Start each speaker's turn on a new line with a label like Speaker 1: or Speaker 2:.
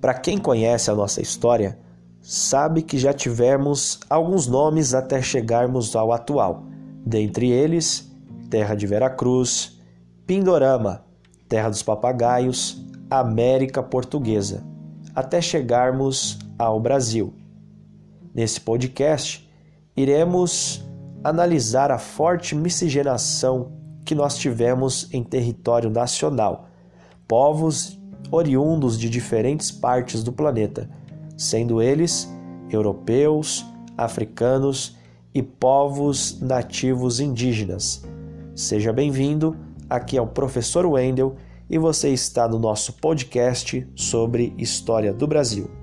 Speaker 1: Para quem conhece a nossa história, sabe que já tivemos alguns nomes até chegarmos ao atual. Dentre eles, Terra de Veracruz, Pindorama, Terra dos Papagaios, América Portuguesa, até chegarmos ao Brasil. Nesse podcast, iremos analisar a forte miscigenação que nós tivemos em território nacional, povos oriundos de diferentes partes do planeta, sendo eles europeus, africanos e povos nativos indígenas. Seja bem-vindo, aqui é o professor Wendel e você está no nosso podcast sobre história do Brasil.